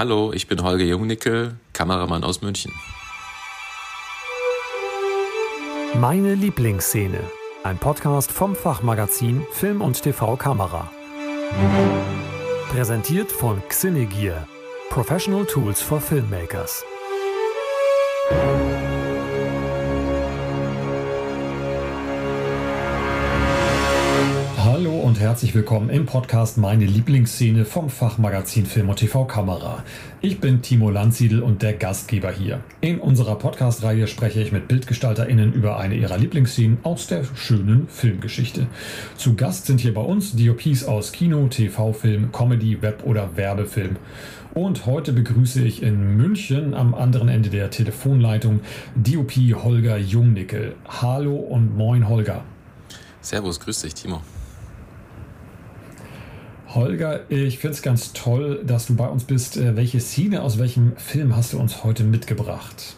Hallo, ich bin Holger Jungnickel, Kameramann aus München. Meine Lieblingsszene. Ein Podcast vom Fachmagazin Film und TV Kamera. Präsentiert von Xinegear. Professional Tools for Filmmakers. Herzlich willkommen im Podcast Meine Lieblingsszene vom Fachmagazin Film und TV Kamera. Ich bin Timo Landsiedel und der Gastgeber hier. In unserer Podcast-Reihe spreche ich mit BildgestalterInnen über eine ihrer Lieblingsszenen aus der schönen Filmgeschichte. Zu Gast sind hier bei uns DOPs aus Kino, TV-Film, Comedy, Web- oder Werbefilm. Und heute begrüße ich in München am anderen Ende der Telefonleitung DOP Holger Jungnickel. Hallo und moin Holger. Servus, grüß dich, Timo. Holger, ich finde es ganz toll, dass du bei uns bist. Äh, welche Szene aus welchem Film hast du uns heute mitgebracht?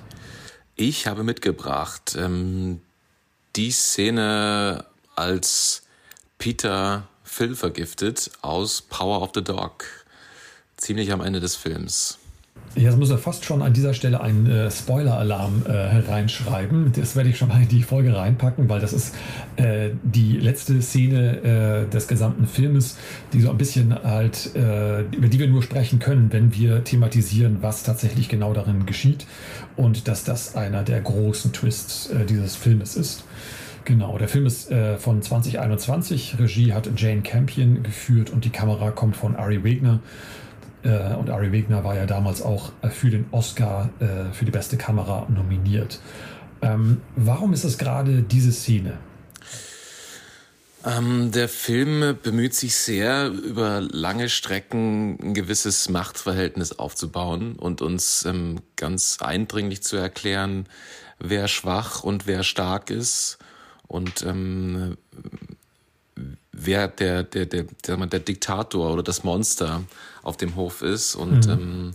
Ich habe mitgebracht ähm, die Szene, als Peter Phil vergiftet aus Power of the Dog. Ziemlich am Ende des Films. Jetzt muss er fast schon an dieser Stelle einen äh, Spoiler-Alarm äh, reinschreiben. Das werde ich schon mal in die Folge reinpacken, weil das ist äh, die letzte Szene äh, des gesamten Filmes, die so ein bisschen halt, äh, über die wir nur sprechen können, wenn wir thematisieren, was tatsächlich genau darin geschieht und dass das einer der großen Twists äh, dieses Filmes ist. Genau, der Film ist von 2021. Regie hat Jane Campion geführt und die Kamera kommt von Ari Wegner. Äh, und Ari Wegner war ja damals auch äh, für den Oscar äh, für die beste Kamera nominiert. Ähm, warum ist es gerade diese Szene? Ähm, der Film bemüht sich sehr, über lange Strecken ein gewisses Machtverhältnis aufzubauen und uns ähm, ganz eindringlich zu erklären, wer schwach und wer stark ist und ähm, wer der, der, der, der, der Diktator oder das Monster auf dem Hof ist. Und mhm. ähm,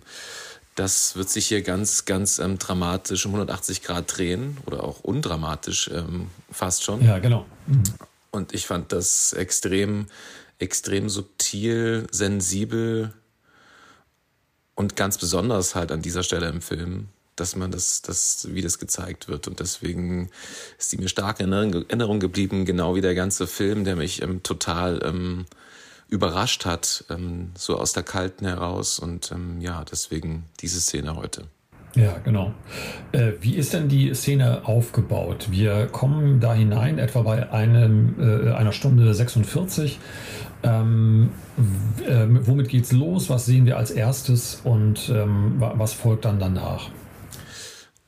das wird sich hier ganz, ganz ähm, dramatisch um 180 Grad drehen oder auch undramatisch ähm, fast schon. Ja, genau. Mhm. Und ich fand das extrem, extrem subtil, sensibel und ganz besonders halt an dieser Stelle im Film dass man das, das, wie das gezeigt wird. Und deswegen ist die mir stark in Erinnerung geblieben, genau wie der ganze Film, der mich ähm, total ähm, überrascht hat, ähm, so aus der Kalten heraus. Und ähm, ja, deswegen diese Szene heute. Ja, genau. Äh, wie ist denn die Szene aufgebaut? Wir kommen da hinein, etwa bei einem, äh, einer Stunde 46. Ähm, äh, womit geht's los? Was sehen wir als erstes und ähm, was folgt dann danach?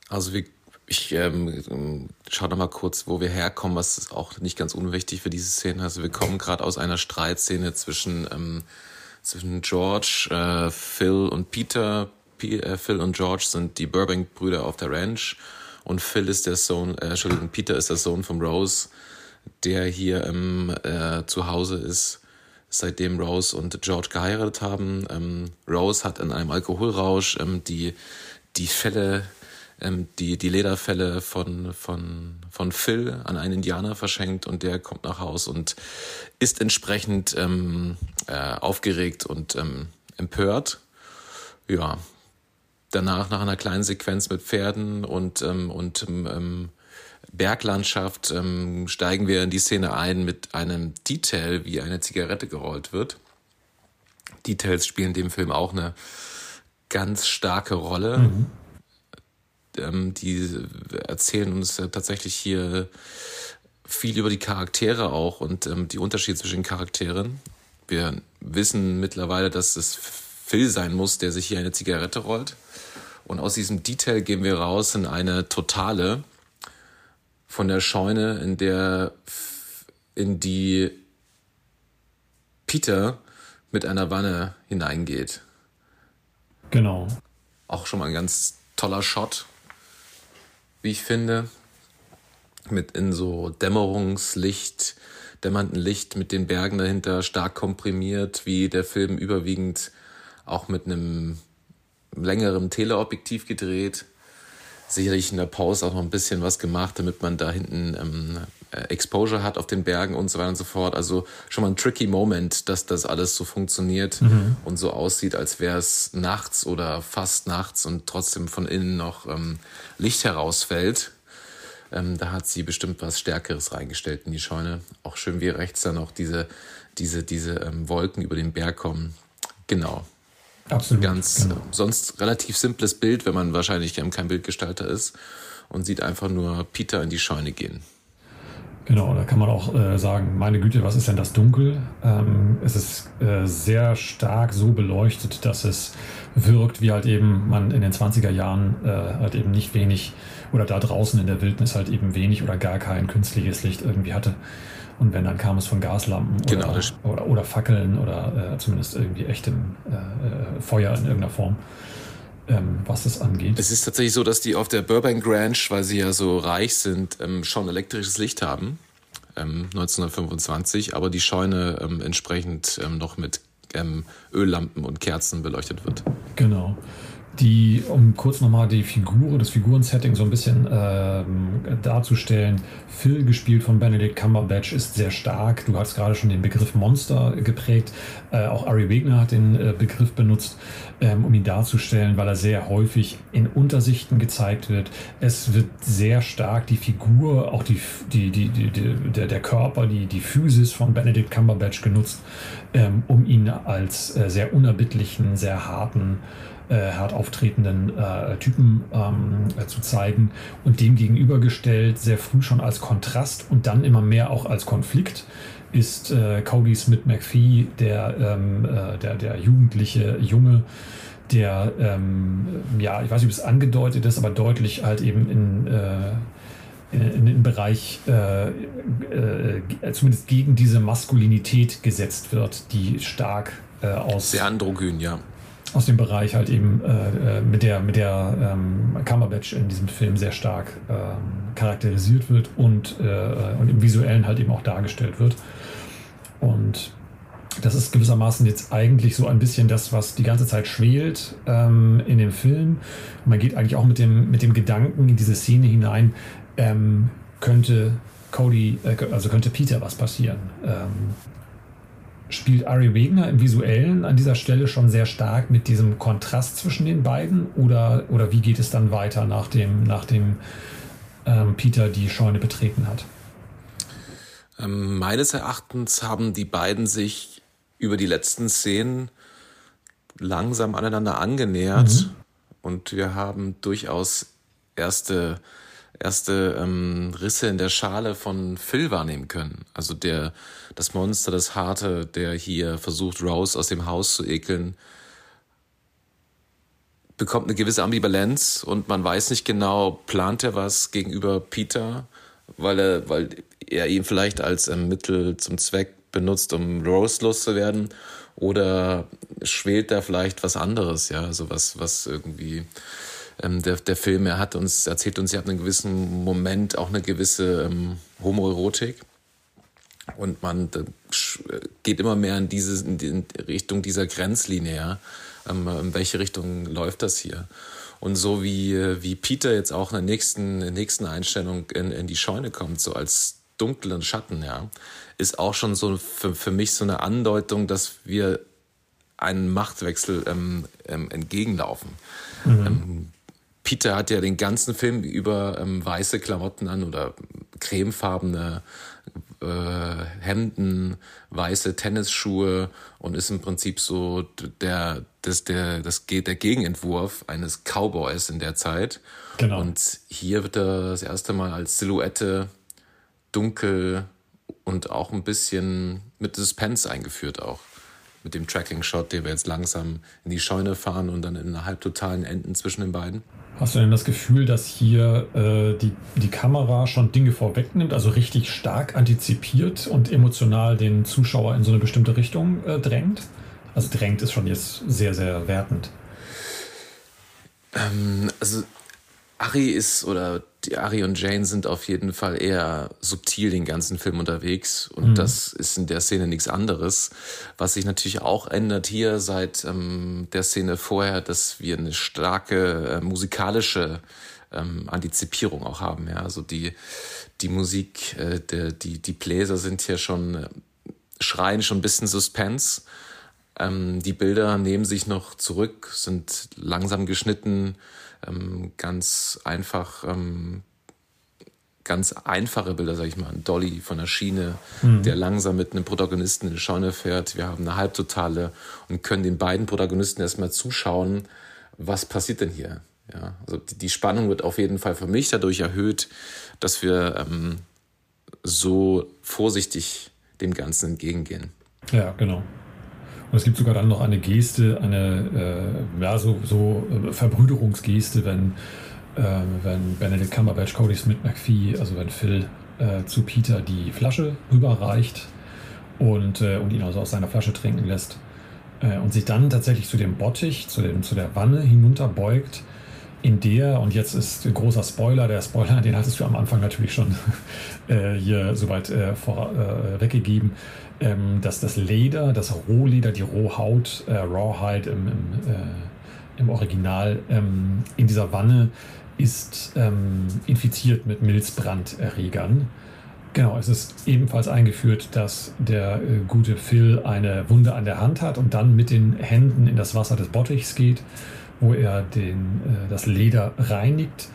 Also wir, ich ähm, schaue noch mal kurz, wo wir herkommen, was auch nicht ganz unwichtig für diese Szene. Also wir kommen gerade aus einer Streitszene zwischen, ähm, zwischen George, äh, Phil und Peter. P äh, Phil und George sind die Burbank-Brüder auf der Ranch und Phil ist der Sohn, äh, Entschuldigung, Peter ist der Sohn von Rose, der hier ähm, äh, zu Hause ist seitdem Rose und George geheiratet haben. Ähm, Rose hat in einem Alkoholrausch ähm, die, die Fälle ähm, die, die Lederfälle von, von, von Phil an einen Indianer verschenkt und der kommt nach Haus und ist entsprechend ähm, äh, aufgeregt und ähm, empört. Ja, danach nach einer kleinen Sequenz mit Pferden und, ähm, und ähm, Berglandschaft ähm, steigen wir in die Szene ein mit einem Detail, wie eine Zigarette gerollt wird. Details spielen dem Film auch eine ganz starke Rolle. Mhm ähm, die erzählen uns tatsächlich hier viel über die Charaktere auch und ähm, die Unterschiede zwischen den Charakteren. Wir wissen mittlerweile, dass es Phil sein muss, der sich hier eine Zigarette rollt. Und aus diesem Detail gehen wir raus in eine totale von der Scheune, in der in die Peter mit einer Wanne hineingeht. Genau. Auch schon mal ein ganz toller Shot wie ich finde, mit in so Dämmerungslicht, dämmernden Licht mit den Bergen dahinter stark komprimiert, wie der Film überwiegend auch mit einem längeren Teleobjektiv gedreht. sicherlich in der Pause auch noch ein bisschen was gemacht, damit man da hinten ähm, äh, Exposure hat auf den Bergen und so weiter und so fort. Also schon mal ein tricky Moment, dass das alles so funktioniert mhm. und so aussieht, als wäre es nachts oder fast nachts und trotzdem von innen noch ähm, Licht herausfällt. Ähm, da hat sie bestimmt was Stärkeres reingestellt in die Scheune. Auch schön, wie rechts dann noch diese, diese, diese ähm, Wolken über den Berg kommen. Genau. Absolut. Ganz genau. sonst relativ simples Bild, wenn man wahrscheinlich kein Bildgestalter ist und sieht einfach nur Peter in die Scheune gehen. Genau, da kann man auch äh, sagen, meine Güte, was ist denn das Dunkel? Ähm, es ist äh, sehr stark so beleuchtet, dass es wirkt, wie halt eben man in den 20er Jahren äh, halt eben nicht wenig oder da draußen in der Wildnis halt eben wenig oder gar kein künstliches Licht irgendwie hatte. Und wenn, dann kam es von Gaslampen genau, oder, oder, oder, Fackeln oder äh, zumindest irgendwie echtem äh, äh, Feuer in irgendeiner Form, ähm, was das angeht. Es ist tatsächlich so, dass die auf der Burbank Ranch, weil sie ja so reich sind, ähm, schon elektrisches Licht haben. 1925, ähm, aber die Scheune ähm, entsprechend ähm, noch mit ähm, Öllampen und Kerzen beleuchtet wird. Genau die, um kurz nochmal die Figur, das Figurensetting so ein bisschen ähm, darzustellen. Phil, gespielt von Benedict Cumberbatch, ist sehr stark. Du hast gerade schon den Begriff Monster geprägt. Äh, auch Ari Wegner hat den äh, Begriff benutzt, ähm, um ihn darzustellen, weil er sehr häufig in Untersichten gezeigt wird. Es wird sehr stark die Figur, auch die, die, die, die der, der Körper, die, die Physis von Benedict Cumberbatch genutzt, ähm, um ihn als äh, sehr unerbittlichen, sehr harten, äh, hart auftretenden äh, Typen ähm, äh, zu zeigen und dem gegenübergestellt sehr früh schon als Kontrast und dann immer mehr auch als Konflikt ist äh, Cody Smith McPhee, der, ähm, äh, der, der jugendliche Junge, der, ähm, ja, ich weiß nicht, ob es angedeutet ist, aber deutlich halt eben in, äh, in, den Bereich äh, äh, zumindest gegen diese Maskulinität gesetzt wird, die stark äh, aus. Sehr androgyn, ja aus dem Bereich halt eben äh, äh, mit der, mit der ähm, Cumberbatch in diesem Film sehr stark ähm, charakterisiert wird und, äh, und im Visuellen halt eben auch dargestellt wird. Und das ist gewissermaßen jetzt eigentlich so ein bisschen das, was die ganze Zeit schwelt ähm, in dem Film. Und man geht eigentlich auch mit dem, mit dem Gedanken in diese Szene hinein, ähm, könnte Cody, äh, also könnte Peter was passieren. Ähm, spielt Ari Wegner im Visuellen an dieser Stelle schon sehr stark mit diesem Kontrast zwischen den beiden oder, oder wie geht es dann weiter, nachdem, nachdem ähm, Peter die Scheune betreten hat? Ähm, meines Erachtens haben die beiden sich über die letzten Szenen langsam aneinander angenähert mhm. und wir haben durchaus erste erste ähm, Risse in der Schale von Phil wahrnehmen können. Also der, das Monster, das Harte, der hier versucht, Rose aus dem Haus zu ekeln, bekommt eine gewisse Ambivalenz und man weiß nicht genau, plant er was gegenüber Peter, weil er, weil er ihn vielleicht als ähm, Mittel zum Zweck benutzt, um Rose loszuwerden, oder schwelt da vielleicht was anderes, ja, also was, was irgendwie ähm, der, der Film, er hat uns, erzählt uns, er hat einen gewissen Moment auch eine gewisse ähm, Homoerotik. Und man geht immer mehr in diese in die Richtung dieser Grenzlinie, ja. Ähm, in welche Richtung läuft das hier? Und so wie, wie Peter jetzt auch in der nächsten, in der nächsten Einstellung in, in die Scheune kommt, so als dunklen Schatten, ja, ist auch schon so für, für mich so eine Andeutung, dass wir einen Machtwechsel ähm, ähm, entgegenlaufen. Mhm. Ähm, Peter hat ja den ganzen Film über ähm, weiße Klamotten an oder cremefarbene äh, Hemden, weiße Tennisschuhe und ist im Prinzip so der, das, der, das, der Gegenentwurf eines Cowboys in der Zeit. Genau. Und hier wird er das erste Mal als Silhouette dunkel und auch ein bisschen mit Suspense eingeführt auch mit dem Tracking-Shot, den wir jetzt langsam in die Scheune fahren und dann in einer halbtotalen Enden zwischen den beiden. Hast du denn das Gefühl, dass hier äh, die, die Kamera schon Dinge vorwegnimmt, also richtig stark antizipiert und emotional den Zuschauer in so eine bestimmte Richtung äh, drängt? Also drängt ist schon jetzt sehr, sehr wertend. Ähm, also Ari ist oder die Ari und Jane sind auf jeden Fall eher subtil den ganzen Film unterwegs und mhm. das ist in der Szene nichts anderes. Was sich natürlich auch ändert hier seit ähm, der Szene vorher, dass wir eine starke äh, musikalische ähm, Antizipierung auch haben. Ja, also die die Musik, äh, der, die die Bläser sind hier schon äh, schreien schon ein bisschen Suspense. Ähm, die Bilder nehmen sich noch zurück, sind langsam geschnitten, ähm, ganz einfach, ähm, ganz einfache Bilder, sag ich mal. Ein Dolly von der Schiene, mhm. der langsam mit einem Protagonisten in die Scheune fährt. Wir haben eine Halbtotale und können den beiden Protagonisten erstmal zuschauen, was passiert denn hier. Ja, also die, Spannung wird auf jeden Fall für mich dadurch erhöht, dass wir ähm, so vorsichtig dem Ganzen entgegengehen. Ja, genau. Und es gibt sogar dann noch eine Geste, eine äh, ja, so, so äh, Verbrüderungsgeste, wenn, äh, wenn Benedict Cumberbatch, Cody Smith McPhee, also wenn Phil äh, zu Peter die Flasche rüberreicht und, äh, und ihn also aus seiner Flasche trinken lässt äh, und sich dann tatsächlich zu dem Bottich, zu, dem, zu der Wanne hinunterbeugt, in der, und jetzt ist ein großer Spoiler, der Spoiler, den hattest du am Anfang natürlich schon hier soweit vor, weggegeben, ähm, dass das Leder, das Rohleder, die Rohhaut, äh, Rawhide im, im, äh, im Original ähm, in dieser Wanne ist ähm, infiziert mit Milzbranderregern. Genau, es ist ebenfalls eingeführt, dass der äh, gute Phil eine Wunde an der Hand hat und dann mit den Händen in das Wasser des Bottichs geht, wo er den, äh, das Leder reinigt.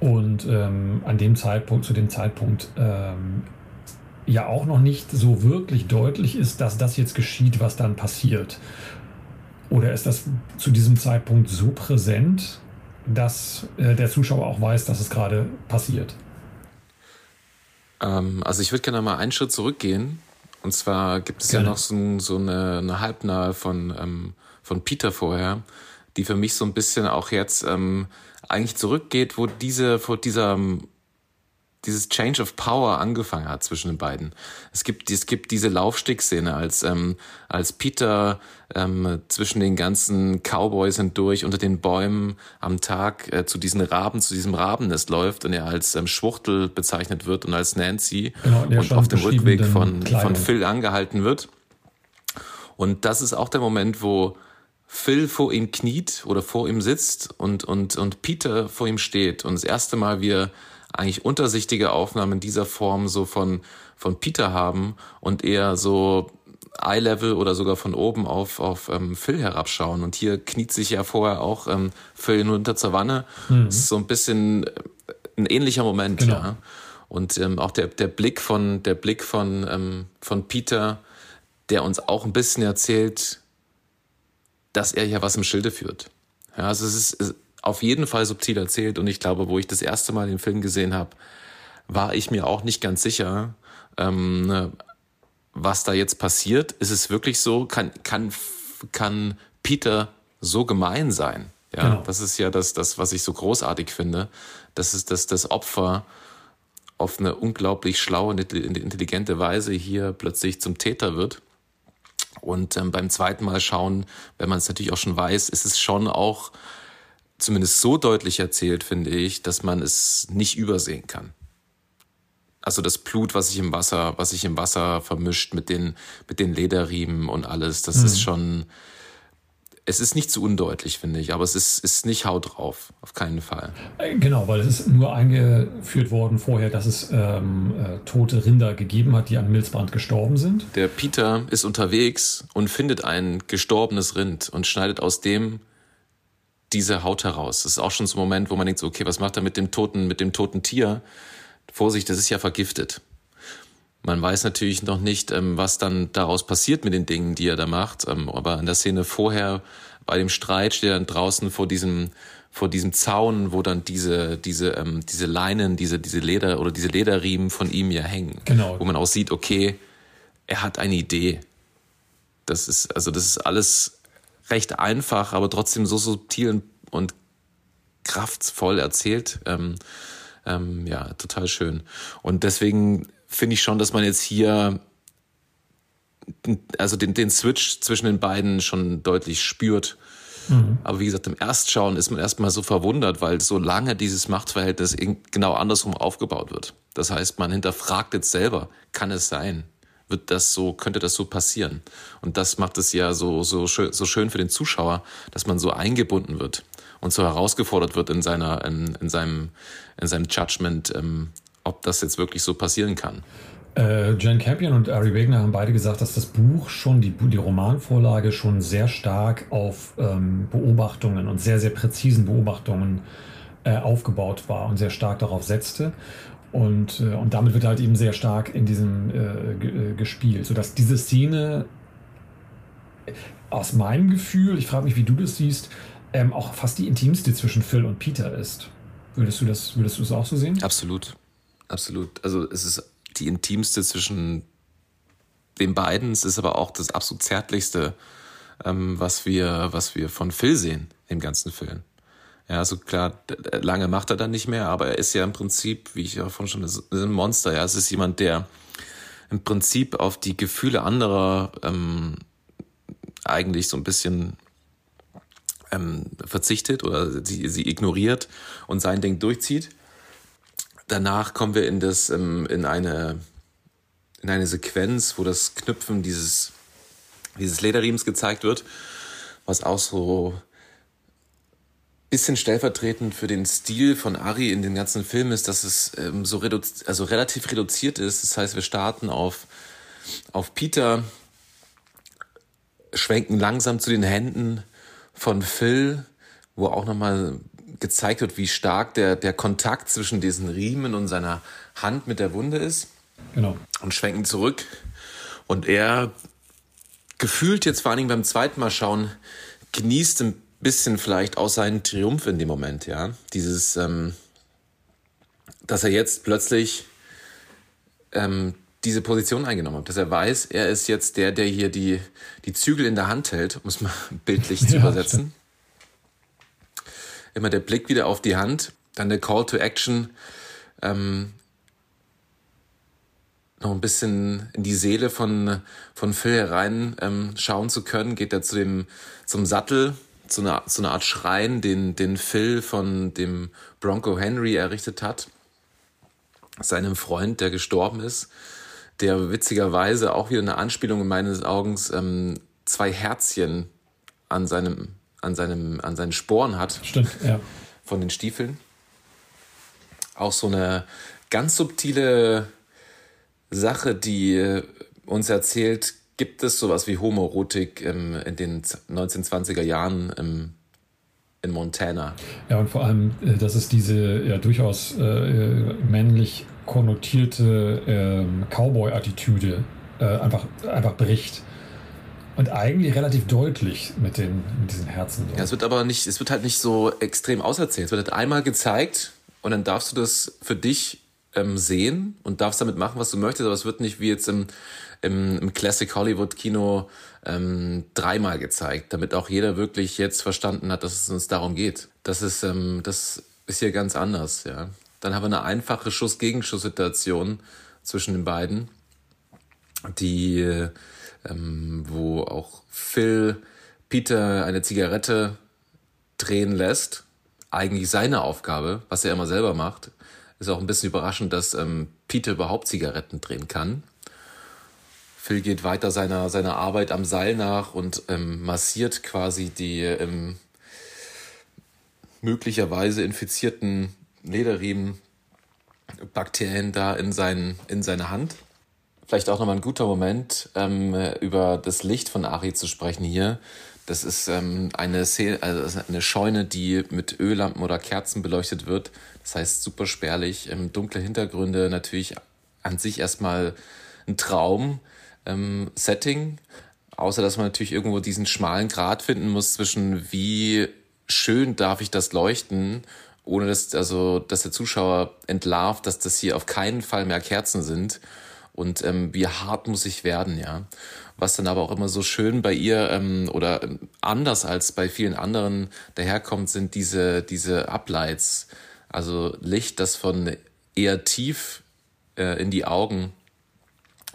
Und ähm, an dem Zeitpunkt, zu dem Zeitpunkt ähm, ja auch noch nicht so wirklich deutlich ist, dass das jetzt geschieht, was dann passiert. Oder ist das zu diesem Zeitpunkt so präsent, dass äh, der Zuschauer auch weiß, dass es gerade passiert? Ähm, also ich würde gerne mal einen Schritt zurückgehen. Und zwar gibt es gerne. ja noch so, so eine, eine, Halbnahe von, ähm, von Peter vorher, die für mich so ein bisschen auch jetzt ähm, eigentlich zurückgeht, wo diese, vor dieser dieses Change of Power angefangen hat zwischen den beiden. Es gibt, es gibt diese Laufstick-Szene, als, ähm, als Peter ähm, zwischen den ganzen Cowboys hindurch unter den Bäumen am Tag äh, zu diesen Raben, zu diesem Rabennest läuft und er als ähm, Schwuchtel bezeichnet wird und als Nancy genau, und auf dem Rückweg von, von Phil angehalten wird. Und das ist auch der Moment, wo Phil vor ihm kniet oder vor ihm sitzt und, und, und Peter vor ihm steht und das erste Mal wir eigentlich untersichtige Aufnahmen dieser Form so von, von Peter haben und eher so Eye-Level oder sogar von oben auf, auf ähm, Phil herabschauen. Und hier kniet sich ja vorher auch ähm, Phil nur unter zur Wanne. Mhm. Das ist so ein bisschen äh, ein ähnlicher Moment, genau. ja. Und ähm, auch der, der Blick von, der Blick von, ähm, von Peter, der uns auch ein bisschen erzählt, dass er ja was im Schilde führt. Ja, also es ist, auf jeden Fall subtil erzählt und ich glaube, wo ich das erste Mal den Film gesehen habe, war ich mir auch nicht ganz sicher, ähm, ne, was da jetzt passiert. Ist es wirklich so? Kann, kann, kann Peter so gemein sein? Ja, genau. das ist ja das, das, was ich so großartig finde. Das ist, dass das Opfer auf eine unglaublich schlaue, intelligente Weise hier plötzlich zum Täter wird. Und ähm, beim zweiten Mal schauen, wenn man es natürlich auch schon weiß, ist es schon auch zumindest so deutlich erzählt, finde ich, dass man es nicht übersehen kann. Also das Blut, was sich im Wasser, was sich im Wasser vermischt mit den, mit den Lederriemen und alles, das mhm. ist schon, es ist nicht zu undeutlich, finde ich, aber es ist, ist nicht Haut drauf, auf keinen Fall. Äh, genau, weil es ist nur eingeführt worden vorher, dass es ähm, äh, tote Rinder gegeben hat, die an Milzbrand gestorben sind. Der Peter ist unterwegs und findet ein gestorbenes Rind und schneidet aus dem diese Haut heraus. Das ist auch schon so ein Moment, wo man denkt, so, okay, was macht er mit dem toten, mit dem toten Tier? Vorsicht, das ist ja vergiftet. Man weiß natürlich noch nicht, ähm, was dann daraus passiert mit den Dingen, die er da macht. Ähm, aber in der Szene vorher, bei dem Streit, steht er dann draußen vor diesem, vor diesem Zaun, wo dann diese, diese, ähm, diese Leinen, diese, diese Leder oder diese Lederriemen von ihm ja hängen. Genau. Wo man auch sieht, okay, er hat eine Idee. Das ist, also das ist alles recht einfach, aber trotzdem so subtil und kraftvoll erzählt. Ähm, ähm, ja, total schön. Und deswegen finde ich schon, dass man jetzt hier also den, den Switch zwischen den beiden schon deutlich spürt. Mhm. Aber wie gesagt, im Erstschauen ist man erstmal so verwundert, weil so lange dieses Machtverhältnis genau andersrum aufgebaut wird. Das heißt, man hinterfragt jetzt selber, kann es sein? wird das so, könnte das so passieren. Und das macht es ja so, so, schön, so schön für den Zuschauer, dass man so eingebunden wird und so herausgefordert wird in seiner, in, in seinem, in seinem Judgment, ähm, ob das jetzt wirklich so passieren kann. Äh, Jan Campion und Ari Wegner haben beide gesagt, dass das Buch schon, die, die Romanvorlage schon sehr stark auf ähm, Beobachtungen und sehr, sehr präzisen Beobachtungen äh, aufgebaut war und sehr stark darauf setzte. Und, äh, und damit wird halt eben sehr stark in diesem äh, äh, gespielt, sodass diese Szene aus meinem Gefühl, ich frage mich, wie du das siehst, ähm, auch fast die intimste zwischen Phil und Peter ist. Würdest du das, würdest du das auch so sehen? Absolut. Absolut. Also es ist die intimste zwischen den beiden. Es ist aber auch das absolut zärtlichste, ähm, was wir, was wir von Phil sehen im ganzen Film. Ja, also klar, lange macht er dann nicht mehr, aber er ist ja im Prinzip, wie ich ja vorhin schon, ein Monster. Ja, es ist jemand, der im Prinzip auf die Gefühle anderer ähm, eigentlich so ein bisschen ähm, verzichtet oder sie, sie ignoriert und sein Ding durchzieht. Danach kommen wir in das, ähm, in eine, in eine Sequenz, wo das Knüpfen dieses, dieses Lederriems gezeigt wird, was auch so bisschen stellvertretend für den Stil von Ari in den ganzen Film ist, dass es ähm, so reduziert, also relativ reduziert ist. Das heißt, wir starten auf, auf Peter, schwenken langsam zu den Händen von Phil, wo auch nochmal gezeigt wird, wie stark der, der Kontakt zwischen diesen Riemen und seiner Hand mit der Wunde ist. Genau. Und schwenken zurück. Und er gefühlt jetzt vor allen Dingen beim zweiten Mal schauen, genießt ein bisschen vielleicht auch seinen Triumph in dem Moment, ja. Dieses, ähm, dass er jetzt plötzlich ähm, diese Position eingenommen hat, dass er weiß, er ist jetzt der, der hier die, die Zügel in der Hand hält, um es mal bildlich zu ja, übersetzen. Immer der Blick wieder auf die Hand, dann der Call to Action, ähm, noch ein bisschen in die Seele von, von Phil herein ähm, schauen zu können, geht er zu dem, zum Sattel, zu einer, zu einer Art Schrein, den, den Phil von dem Bronco Henry errichtet hat, seinem Freund, der gestorben ist, der witzigerweise auch wieder eine Anspielung in meines Augens ähm, zwei Herzchen an seinem, an seinem, an seinen Sporen hat. Stimmt, ja. Von den Stiefeln. Auch so eine ganz subtile Sache, die uns erzählt, Gibt es sowas wie Homoerotik ähm, in den 1920er Jahren ähm, in Montana? Ja, und vor allem, äh, dass es diese ja durchaus äh, männlich konnotierte äh, Cowboy-Attitüde äh, einfach, einfach bricht. Und eigentlich relativ deutlich mit, den, mit diesen Herzen. Ja, es wird aber nicht, es wird halt nicht so extrem auserzählt. Es wird halt einmal gezeigt und dann darfst du das für dich ähm, sehen und darfst damit machen, was du möchtest, aber es wird nicht wie jetzt im, im, im Classic Hollywood Kino ähm, dreimal gezeigt, damit auch jeder wirklich jetzt verstanden hat, dass es uns darum geht. Das ist, ähm, das ist hier ganz anders, ja. Dann haben wir eine einfache Schuss-Gegenschuss-Situation zwischen den beiden, die, ähm, wo auch Phil Peter eine Zigarette drehen lässt. Eigentlich seine Aufgabe, was er immer selber macht. Ist auch ein bisschen überraschend, dass ähm, Peter überhaupt Zigaretten drehen kann. Phil geht weiter seiner, seiner Arbeit am Seil nach und ähm, massiert quasi die ähm, möglicherweise infizierten Lederriemen Bakterien da in, sein, in seine Hand. Vielleicht auch nochmal ein guter Moment, ähm, über das Licht von Ari zu sprechen hier. Das ist ähm, eine, also eine Scheune, die mit Öllampen oder Kerzen beleuchtet wird. Das heißt super spärlich, ähm, dunkle Hintergründe, natürlich an sich erstmal ein Traum ähm, außer dass man natürlich irgendwo diesen schmalen Grad finden muss zwischen wie schön darf ich das leuchten, ohne dass, also, dass der Zuschauer entlarvt, dass das hier auf keinen Fall mehr Kerzen sind und ähm, wie hart muss ich werden, ja. Was dann aber auch immer so schön bei ihr ähm, oder ähm, anders als bei vielen anderen daherkommt, sind diese, diese Uplights, also Licht, das von eher tief äh, in die Augen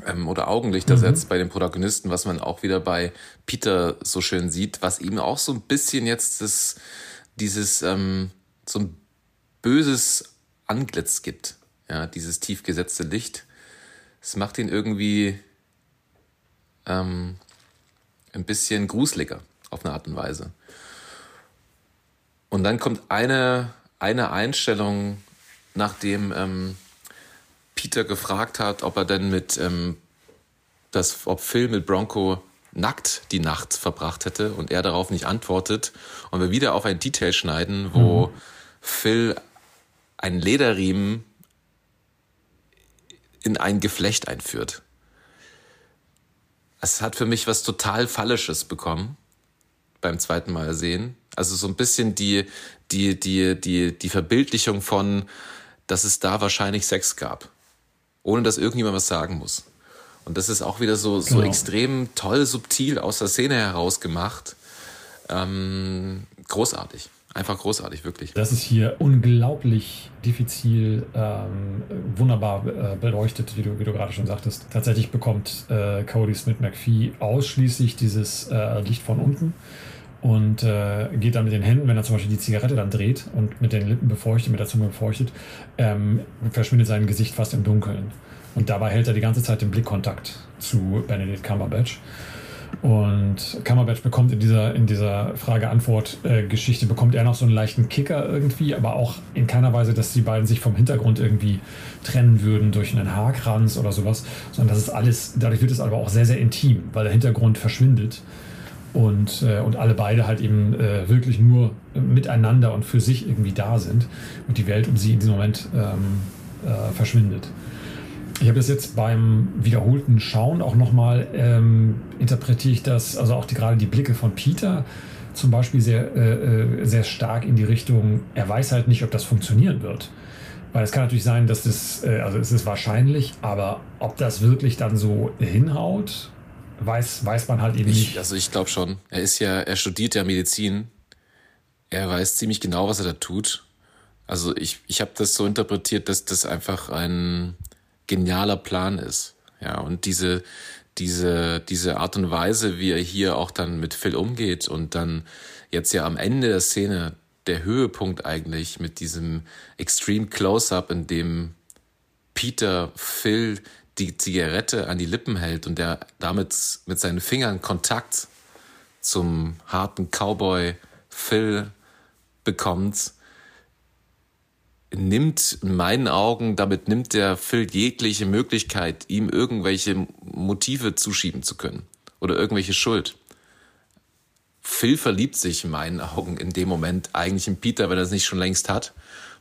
ähm, oder Augenlichter mhm. setzt bei den Protagonisten, was man auch wieder bei Peter so schön sieht, was ihm auch so ein bisschen jetzt das, dieses ähm, so ein böses Anglitz gibt. Ja, dieses tief gesetzte Licht. Es macht ihn irgendwie ähm, ein bisschen gruseliger auf eine Art und Weise. Und dann kommt eine, eine Einstellung, nachdem ähm, Peter gefragt hat, ob er denn mit ähm, das, ob Phil mit Bronco nackt die Nacht verbracht hätte und er darauf nicht antwortet und wir wieder auf ein Detail schneiden, wo mhm. Phil einen Lederriemen in ein Geflecht einführt. Es hat für mich was total Fallisches bekommen beim zweiten Mal sehen. Also so ein bisschen die, die, die, die, die Verbildlichung von, dass es da wahrscheinlich Sex gab. Ohne dass irgendjemand was sagen muss. Und das ist auch wieder so, so genau. extrem toll, subtil aus der Szene heraus gemacht. Ähm, großartig. Einfach großartig, wirklich. Das ist hier unglaublich diffizil, ähm, wunderbar äh, beleuchtet, wie du, wie du gerade schon sagtest. Tatsächlich bekommt äh, Cody Smith McPhee ausschließlich dieses äh, Licht von unten und äh, geht dann mit den Händen, wenn er zum Beispiel die Zigarette dann dreht und mit den Lippen befeuchtet, mit der Zunge befeuchtet, ähm, verschwindet sein Gesicht fast im Dunkeln. Und dabei hält er die ganze Zeit den Blickkontakt zu Benedict Cumberbatch. Und Cumberbatch bekommt in dieser, in dieser Frage-Antwort-Geschichte, bekommt er noch so einen leichten Kicker irgendwie, aber auch in keiner Weise, dass die beiden sich vom Hintergrund irgendwie trennen würden durch einen Haarkranz oder sowas, sondern das ist alles, dadurch wird es aber auch sehr, sehr intim, weil der Hintergrund verschwindet und, äh, und alle beide halt eben äh, wirklich nur miteinander und für sich irgendwie da sind und die Welt um sie in diesem Moment ähm, äh, verschwindet. Ich habe das jetzt beim wiederholten Schauen auch nochmal ähm, interpretiere ich das, also auch die, gerade die Blicke von Peter zum Beispiel sehr, äh, äh, sehr stark in die Richtung, er weiß halt nicht, ob das funktionieren wird. Weil es kann natürlich sein, dass das, äh, also es ist wahrscheinlich, aber ob das wirklich dann so hinhaut, weiß, weiß man halt eben ich, nicht. Also ich glaube schon. Er ist ja, er studiert ja Medizin. Er weiß ziemlich genau, was er da tut. Also ich, ich habe das so interpretiert, dass das einfach ein genialer Plan ist. Ja, und diese, diese, diese Art und Weise, wie er hier auch dann mit Phil umgeht und dann jetzt ja am Ende der Szene der Höhepunkt eigentlich mit diesem Extreme Close-up, in dem Peter Phil die Zigarette an die Lippen hält und der damit mit seinen Fingern Kontakt zum harten Cowboy Phil bekommt, nimmt in meinen Augen, damit nimmt der Phil jegliche Möglichkeit, ihm irgendwelche Motive zuschieben zu können oder irgendwelche Schuld. Phil verliebt sich in meinen Augen in dem Moment eigentlich in Peter, wenn er es nicht schon längst hat.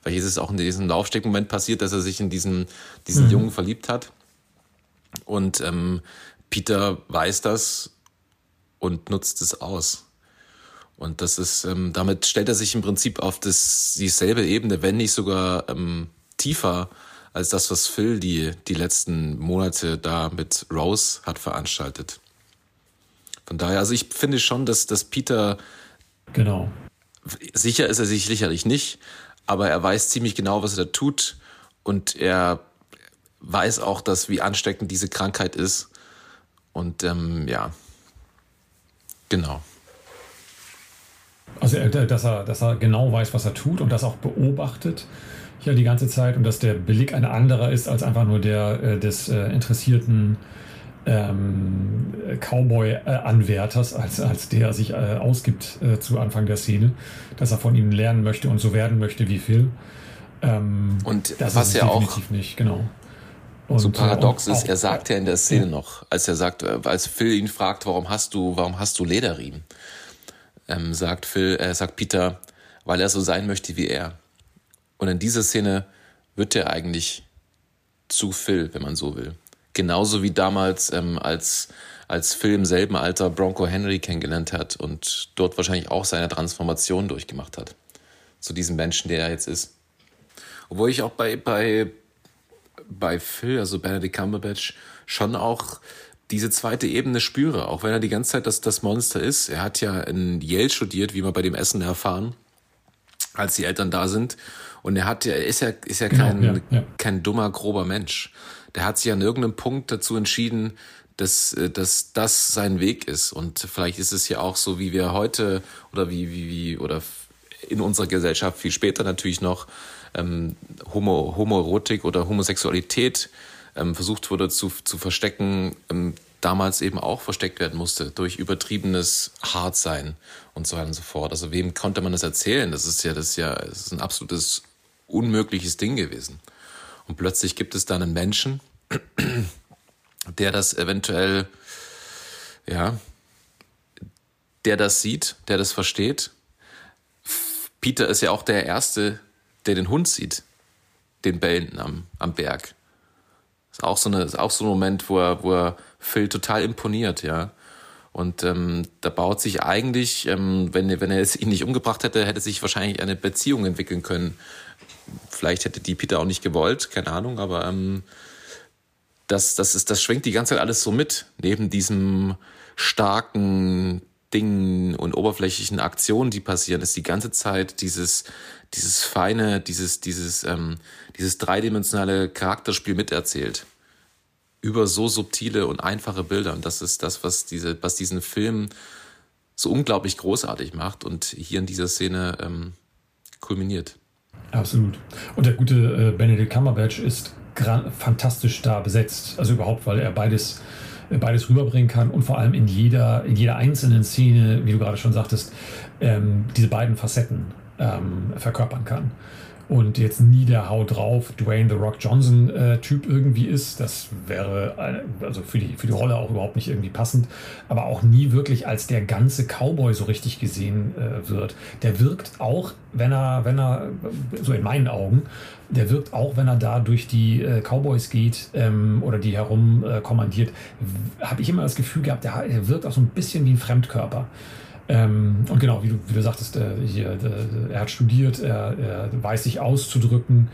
Weil ist es auch in diesem Laufsteckmoment passiert, dass er sich in diesen, diesen mhm. Jungen verliebt hat. Und ähm, Peter weiß das und nutzt es aus. Und das ist, ähm, damit stellt er sich im Prinzip auf das, dieselbe Ebene, wenn nicht sogar ähm, tiefer als das, was Phil die, die letzten Monate da mit Rose hat veranstaltet. Von daher, also ich finde schon, dass, dass Peter. Genau. Sicher ist er sich sicherlich nicht, aber er weiß ziemlich genau, was er da tut und er weiß auch, dass wie ansteckend diese Krankheit ist. Und ähm, ja, genau. Also, dass er, dass er genau weiß, was er tut und das auch beobachtet ja die ganze Zeit und dass der Blick ein anderer ist als einfach nur der äh, des äh, interessierten ähm, Cowboy-Anwärters, als, als der sich äh, ausgibt äh, zu Anfang der Szene, dass er von ihm lernen möchte und so werden möchte wie Phil. Ähm, und das was ist ja auch nicht, genau. Und, so paradox ist, er sagt ja in der Szene ja. noch, als er sagt, äh, als Phil ihn fragt, warum hast du, warum hast du Lederriemen? Ähm, sagt Phil, äh, sagt Peter, weil er so sein möchte wie er. Und in dieser Szene wird er eigentlich zu Phil, wenn man so will. Genauso wie damals, ähm, als, als Phil im selben Alter Bronco Henry kennengelernt hat und dort wahrscheinlich auch seine Transformation durchgemacht hat. Zu diesem Menschen, der er jetzt ist. Obwohl ich auch bei, bei, bei Phil, also Benedict Cumberbatch, schon auch diese zweite Ebene spüre, auch wenn er die ganze Zeit das, das Monster ist. Er hat ja in Yale studiert, wie wir bei dem Essen erfahren, als die Eltern da sind. Und er hat ja, ist ja, ist ja genau, kein, ja, ja. kein dummer, grober Mensch. Der hat sich an irgendeinem Punkt dazu entschieden, dass, äh, dass das sein Weg ist. Und vielleicht ist es ja auch so, wie wir heute oder wie, wie, wie, oder in unserer Gesellschaft viel später natürlich noch ähm, Homo, Homoerotik oder Homosexualität ähm, versucht wurde zu, zu verstecken, ähm, damals eben auch versteckt werden musste durch übertriebenes Hartsein und so weiter und so fort. Also wem konnte man das erzählen? Das ist ja, das ist ja, das ist ein absolutes unmögliches Ding gewesen. Und plötzlich gibt es da einen Menschen, der das eventuell, ja, der das sieht, der das versteht. Peter ist ja auch der Erste, der den Hund sieht, den bellenden am, am Berg. Ist auch so, eine, ist auch so ein Moment, wo er, wo er Phil total imponiert, ja. Und ähm, da baut sich eigentlich, ähm, wenn, wenn er es ihn nicht umgebracht hätte, hätte sich wahrscheinlich eine Beziehung entwickeln können. Vielleicht hätte die Peter auch nicht gewollt, keine Ahnung, aber ähm, das, das, ist, das schwingt die ganze Zeit alles so mit, neben diesem starken Dingen und oberflächlichen Aktionen, die passieren, ist die ganze Zeit dieses, dieses feine, dieses, dieses, ähm, dieses dreidimensionale Charakterspiel miterzählt. Über so subtile und einfache Bilder. Und das ist das, was diese, was diesen Film so unglaublich großartig macht und hier in dieser Szene ähm, kulminiert. Absolut. Und der gute äh, Benedict Cumberbatch ist fantastisch da besetzt. Also überhaupt, weil er beides, beides rüberbringen kann und vor allem in jeder, in jeder einzelnen Szene, wie du gerade schon sagtest, ähm, diese beiden Facetten ähm, verkörpern kann und jetzt nie der Hau drauf Dwayne The Rock Johnson äh, Typ irgendwie ist. Das wäre äh, also für die, für die Rolle auch überhaupt nicht irgendwie passend, aber auch nie wirklich als der ganze Cowboy so richtig gesehen äh, wird. Der wirkt auch, wenn er, wenn er, so in meinen Augen, der wirkt auch, wenn er da durch die äh, Cowboys geht ähm, oder die herum äh, habe ich immer das Gefühl gehabt, der, der wirkt auch so ein bisschen wie ein Fremdkörper. Ähm, und genau, wie du, wie du sagtest, äh, hier, äh, er hat studiert, er, er, weiß sich auszudrücken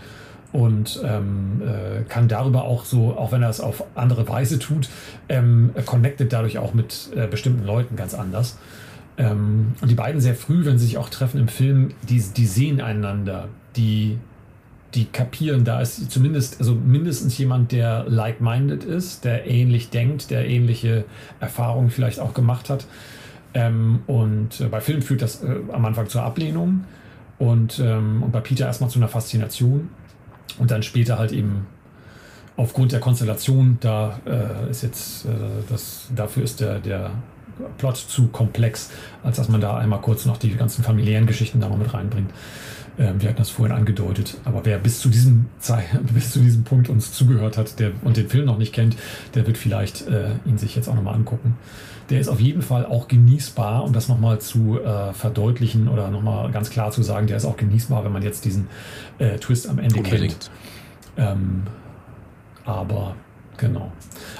und ähm, äh, kann darüber auch so, auch wenn er es auf andere Weise tut, ähm, connected dadurch auch mit äh, bestimmten Leuten ganz anders. Ähm, und die beiden sehr früh, wenn sie sich auch treffen im Film, die, die sehen einander, die, die kapieren, da ist zumindest, also mindestens jemand, der like-minded ist, der ähnlich denkt, der ähnliche Erfahrungen vielleicht auch gemacht hat. Ähm, und äh, bei Film führt das äh, am Anfang zur Ablehnung und, ähm, und bei Peter erstmal zu einer Faszination und dann später halt eben aufgrund der Konstellation, da äh, ist jetzt, äh, das, dafür ist der, der Plot zu komplex, als dass man da einmal kurz noch die ganzen familiären Geschichten da noch mit reinbringt. Ähm, wir hatten das vorhin angedeutet. Aber wer bis zu diesem, Zeit, bis zu diesem Punkt uns zugehört hat der, und den Film noch nicht kennt, der wird vielleicht äh, ihn sich jetzt auch nochmal angucken der ist auf jeden Fall auch genießbar, um das nochmal zu äh, verdeutlichen oder nochmal ganz klar zu sagen, der ist auch genießbar, wenn man jetzt diesen äh, Twist am Ende Unbedingt. kennt. Ähm, aber genau.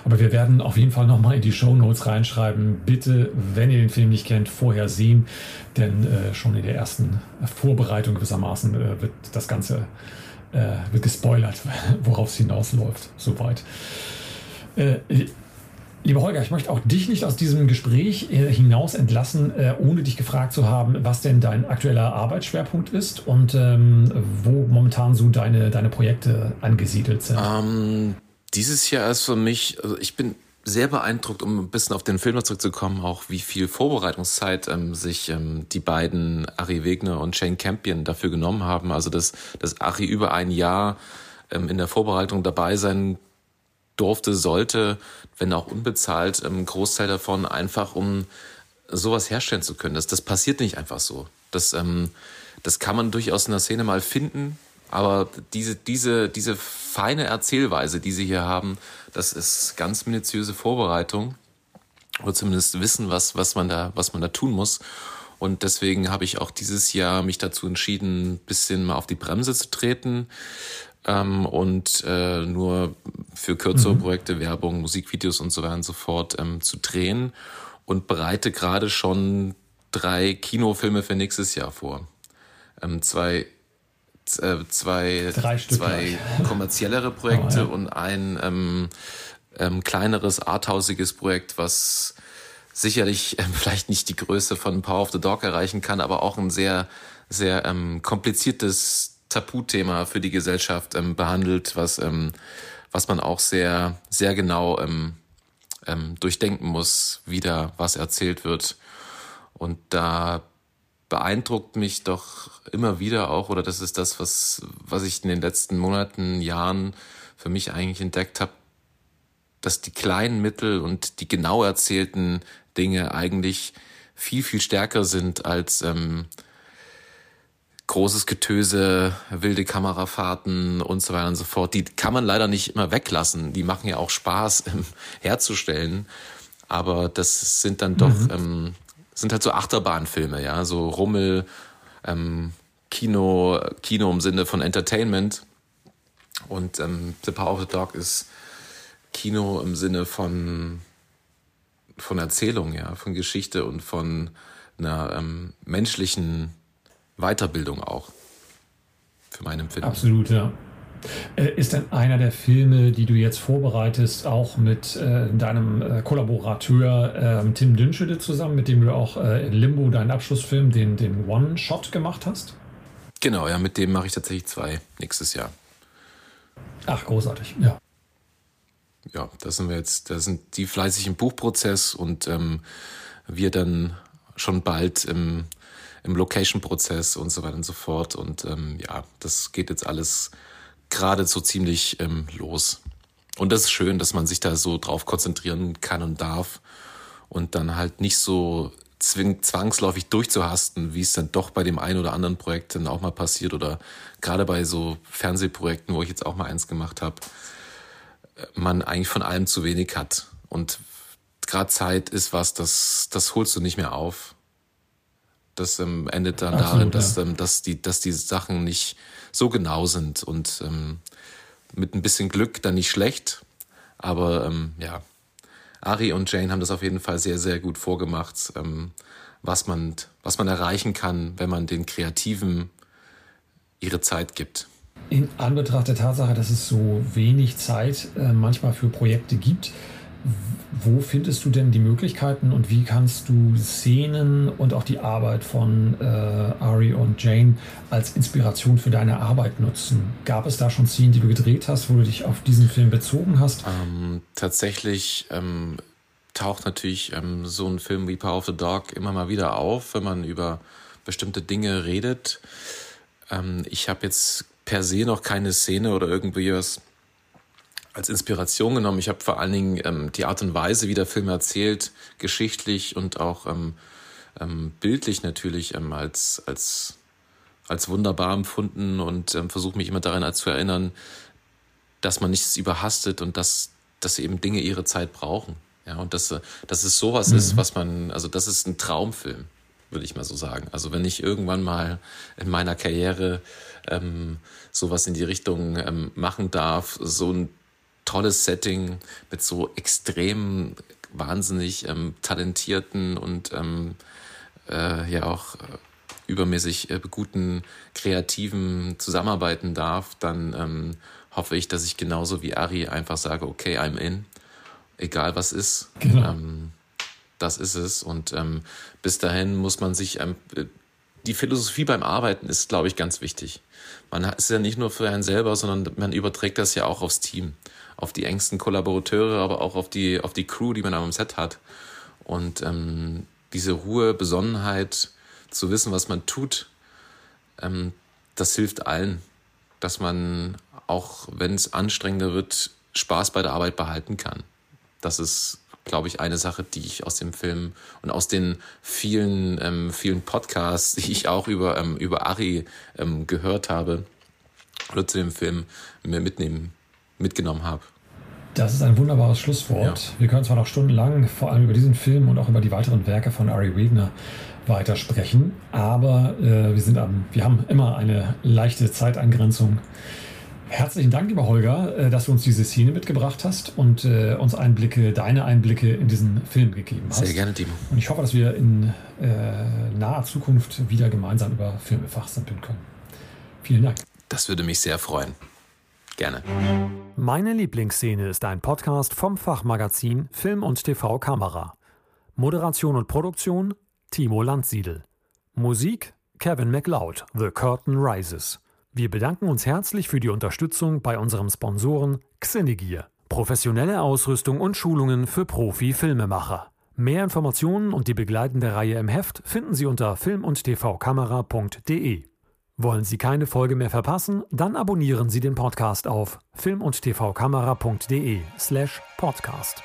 Aber wir werden auf jeden Fall nochmal in die Show Notes reinschreiben. Bitte, wenn ihr den Film nicht kennt, vorher sehen, denn äh, schon in der ersten Vorbereitung gewissermaßen äh, wird das Ganze äh, wird gespoilert, worauf es hinausläuft. Soweit. Äh, Lieber Holger, ich möchte auch dich nicht aus diesem Gespräch äh, hinaus entlassen, äh, ohne dich gefragt zu haben, was denn dein aktueller Arbeitsschwerpunkt ist und ähm, wo momentan so deine, deine Projekte angesiedelt sind. Um, ähm, dieses Jahr ist für mich, also ich bin sehr beeindruckt, um ein bisschen auf den Film zurückzukommen, auch wie viel Vorbereitungszeit ähm, sich ähm, die beiden Ari Wegner und Shane Campion dafür genommen haben. Also dass, dass Ari über ein Jahr ähm, in der Vorbereitung dabei sein durfte, sollte, wenn auch unbezahlt, ähm, Großteil davon einfach, um sowas herstellen zu können. Das, das passiert nicht einfach so. Das, ähm, das kann man durchaus in der Szene mal finden, aber diese, diese, diese feine Erzählweise, die sie hier haben, das ist ganz minutiöse Vorbereitung oder zumindest wissen, was, was, man da, was man da tun muss. Und deswegen habe ich auch dieses Jahr mich dazu entschieden, ein bisschen mal auf die Bremse zu treten ähm, und äh, nur für kürzere mhm. Projekte Werbung, Musikvideos und so weiter und so fort ähm, zu drehen und bereite gerade schon drei Kinofilme für nächstes Jahr vor. Ähm, zwei äh, zwei, zwei kommerziellere Projekte oh, ja. und ein ähm, ähm, kleineres arthausiges Projekt, was sicherlich ähm, vielleicht nicht die Größe von Power of the Dog erreichen kann, aber auch ein sehr, sehr ähm, kompliziertes Tabuthema für die Gesellschaft ähm, behandelt, was, ähm, was man auch sehr, sehr genau ähm, ähm, durchdenken muss, wie da was erzählt wird. Und da beeindruckt mich doch immer wieder auch, oder das ist das, was, was ich in den letzten Monaten, Jahren für mich eigentlich entdeckt habe, dass die kleinen Mittel und die genau erzählten Dinge eigentlich viel, viel stärker sind als ähm, großes Getöse, wilde Kamerafahrten und so weiter und so fort. Die kann man leider nicht immer weglassen. Die machen ja auch Spaß ähm, herzustellen. Aber das sind dann doch, mhm. ähm, sind halt so Achterbahnfilme, ja, so Rummel, ähm, Kino, Kino im Sinne von Entertainment. Und ähm, The Power of the Dog ist Kino im Sinne von, von Erzählung, ja, von Geschichte und von einer ähm, menschlichen Weiterbildung auch. Für mein Empfinden. Absolut, ja. Äh, ist denn einer der Filme, die du jetzt vorbereitest, auch mit äh, deinem äh, Kollaborateur äh, Tim Dünschede zusammen, mit dem du auch äh, in Limbo deinen Abschlussfilm, den, den One-Shot gemacht hast? Genau, ja, mit dem mache ich tatsächlich zwei nächstes Jahr. Ach, großartig, ja. Ja, da sind wir jetzt, da sind die fleißig im Buchprozess und ähm, wir dann schon bald im, im Location-Prozess und so weiter und so fort. Und ähm, ja, das geht jetzt alles gerade so ziemlich ähm, los. Und das ist schön, dass man sich da so drauf konzentrieren kann und darf und dann halt nicht so zwing, zwangsläufig durchzuhasten, wie es dann doch bei dem einen oder anderen Projekt dann auch mal passiert oder gerade bei so Fernsehprojekten, wo ich jetzt auch mal eins gemacht habe, man eigentlich von allem zu wenig hat. Und gerade Zeit ist was, das, das holst du nicht mehr auf. Das ähm, endet dann Absolut, darin, dass, ja. ähm, dass, die, dass die Sachen nicht so genau sind und ähm, mit ein bisschen Glück dann nicht schlecht. Aber ähm, ja, Ari und Jane haben das auf jeden Fall sehr, sehr gut vorgemacht, ähm, was, man, was man erreichen kann, wenn man den Kreativen ihre Zeit gibt. In Anbetracht der Tatsache, dass es so wenig Zeit äh, manchmal für Projekte gibt, wo findest du denn die Möglichkeiten und wie kannst du Szenen und auch die Arbeit von äh, Ari und Jane als Inspiration für deine Arbeit nutzen? Gab es da schon Szenen, die du gedreht hast, wo du dich auf diesen Film bezogen hast? Ähm, tatsächlich ähm, taucht natürlich ähm, so ein Film wie Power of the Dog immer mal wieder auf, wenn man über bestimmte Dinge redet. Ähm, ich habe jetzt per se noch keine Szene oder irgendwie was als Inspiration genommen. Ich habe vor allen Dingen ähm, die Art und Weise, wie der Film erzählt, geschichtlich und auch ähm, ähm, bildlich natürlich ähm, als, als, als wunderbar empfunden und ähm, versuche mich immer daran zu erinnern, dass man nichts überhastet und dass, dass eben Dinge ihre Zeit brauchen. Ja, und dass, dass es sowas mhm. ist, was man, also das ist ein Traumfilm, würde ich mal so sagen. Also wenn ich irgendwann mal in meiner Karriere ähm, sowas in die Richtung ähm, machen darf, so ein tolles Setting mit so extrem wahnsinnig ähm, talentierten und ähm, äh, ja auch äh, übermäßig äh, guten Kreativen zusammenarbeiten darf, dann ähm, hoffe ich, dass ich genauso wie Ari einfach sage, okay, I'm in, egal was ist. Genau. Ähm, das ist es. Und ähm, bis dahin muss man sich, ähm, die Philosophie beim Arbeiten ist, glaube ich, ganz wichtig. Man ist ja nicht nur für einen selber, sondern man überträgt das ja auch aufs Team auf die engsten Kollaborateure, aber auch auf die, auf die Crew, die man am Set hat. Und ähm, diese Ruhe, Besonnenheit, zu wissen, was man tut, ähm, das hilft allen, dass man auch, wenn es anstrengender wird, Spaß bei der Arbeit behalten kann. Das ist, glaube ich, eine Sache, die ich aus dem Film und aus den vielen, ähm, vielen Podcasts, die ich auch über, ähm, über Ari ähm, gehört habe, oder zu dem Film mir mitnehmen mitgenommen habe. Das ist ein wunderbares Schlusswort. Ja. Wir können zwar noch stundenlang vor allem über diesen Film und auch über die weiteren Werke von Ari Wegner weitersprechen, aber äh, wir, sind am, wir haben immer eine leichte Zeiteingrenzung. Herzlichen Dank, lieber Holger, äh, dass du uns diese Szene mitgebracht hast und äh, uns Einblicke, deine Einblicke in diesen Film gegeben hast. Sehr gerne, Timo. Und ich hoffe, dass wir in äh, naher Zukunft wieder gemeinsam über Filme fachsimpeln können. Vielen Dank. Das würde mich sehr freuen. Gerne. Meine Lieblingsszene ist ein Podcast vom Fachmagazin Film und TV Kamera. Moderation und Produktion Timo Landsiedel. Musik Kevin MacLeod, The Curtain Rises. Wir bedanken uns herzlich für die Unterstützung bei unserem Sponsoren Xenegear. Professionelle Ausrüstung und Schulungen für Profi-Filmemacher. Mehr Informationen und die begleitende Reihe im Heft finden Sie unter film- und tvkamera.de. Wollen Sie keine Folge mehr verpassen? Dann abonnieren Sie den Podcast auf film- und tvkamera.de slash podcast.